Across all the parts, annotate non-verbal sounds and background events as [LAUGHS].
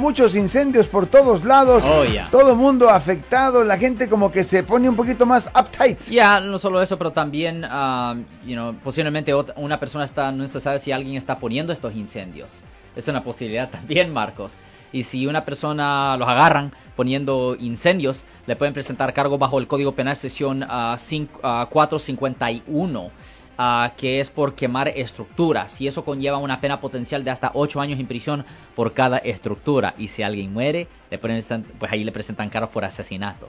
Muchos incendios por todos lados, Oh, yeah. todo mundo afectado, la gente como que se pone un poquito más uptight. Ya, no solo eso, pero también, ah, you know, posiblemente una persona está, no se sabe si alguien está poniendo estos incendios. Es una posibilidad [LAUGHS] también, Marcos. Y si una persona los agarran poniendo incendios, le pueden presentar cargo bajo el Código Penal sección cinco- ah, 451. Ah, que es por quemar estructuras y eso conlleva una pena potencial de hasta 8 años en prisión por cada estructura y si alguien muere, le ponen, pues ahí le presentan cargos por asesinato.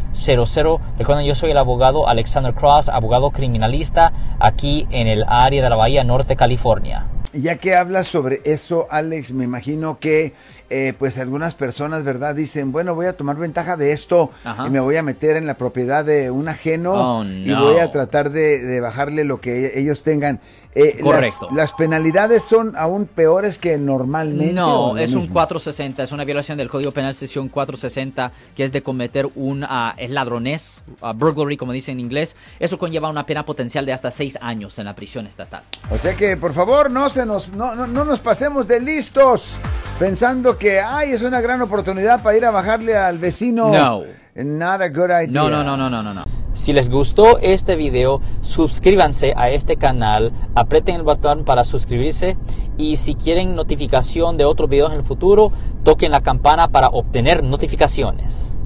1-800-530-1800. Recuerden, yo soy el abogado Alexander Cross, abogado criminalista aquí en el área de la Bahía Norte, California. Ya que hablas sobre eso, Alex, me imagino que eh, pues algunas personas, ¿verdad? Dicen, bueno, voy a tomar ventaja de esto Ajá. y me voy a meter en la propiedad de un ajeno Oh, y voy a tratar de, de bajarle lo que ellos tengan. Eh, Correcto. Las, penalidades son aún peores que normalmente. No, es un mismo? 460, es una violación del Código Penal sección 460, que es de cometer un ah, es ladronés, ah, burglary como dice en inglés. Eso conlleva una pena potencial de hasta 6 años en la prisión estatal. O sea que, por favor, no se nos, no, no, no nos pasemos de listos pensando que, ay, es una gran oportunidad para ir a bajarle al vecino. No. Not a good idea. No, no, no, no, no, no, no. Si les gustó este video, suscríbanse a este canal, aprieten el botón para suscribirse y si quieren notificación de otros videos en el futuro, toquen la campana para obtener notificaciones.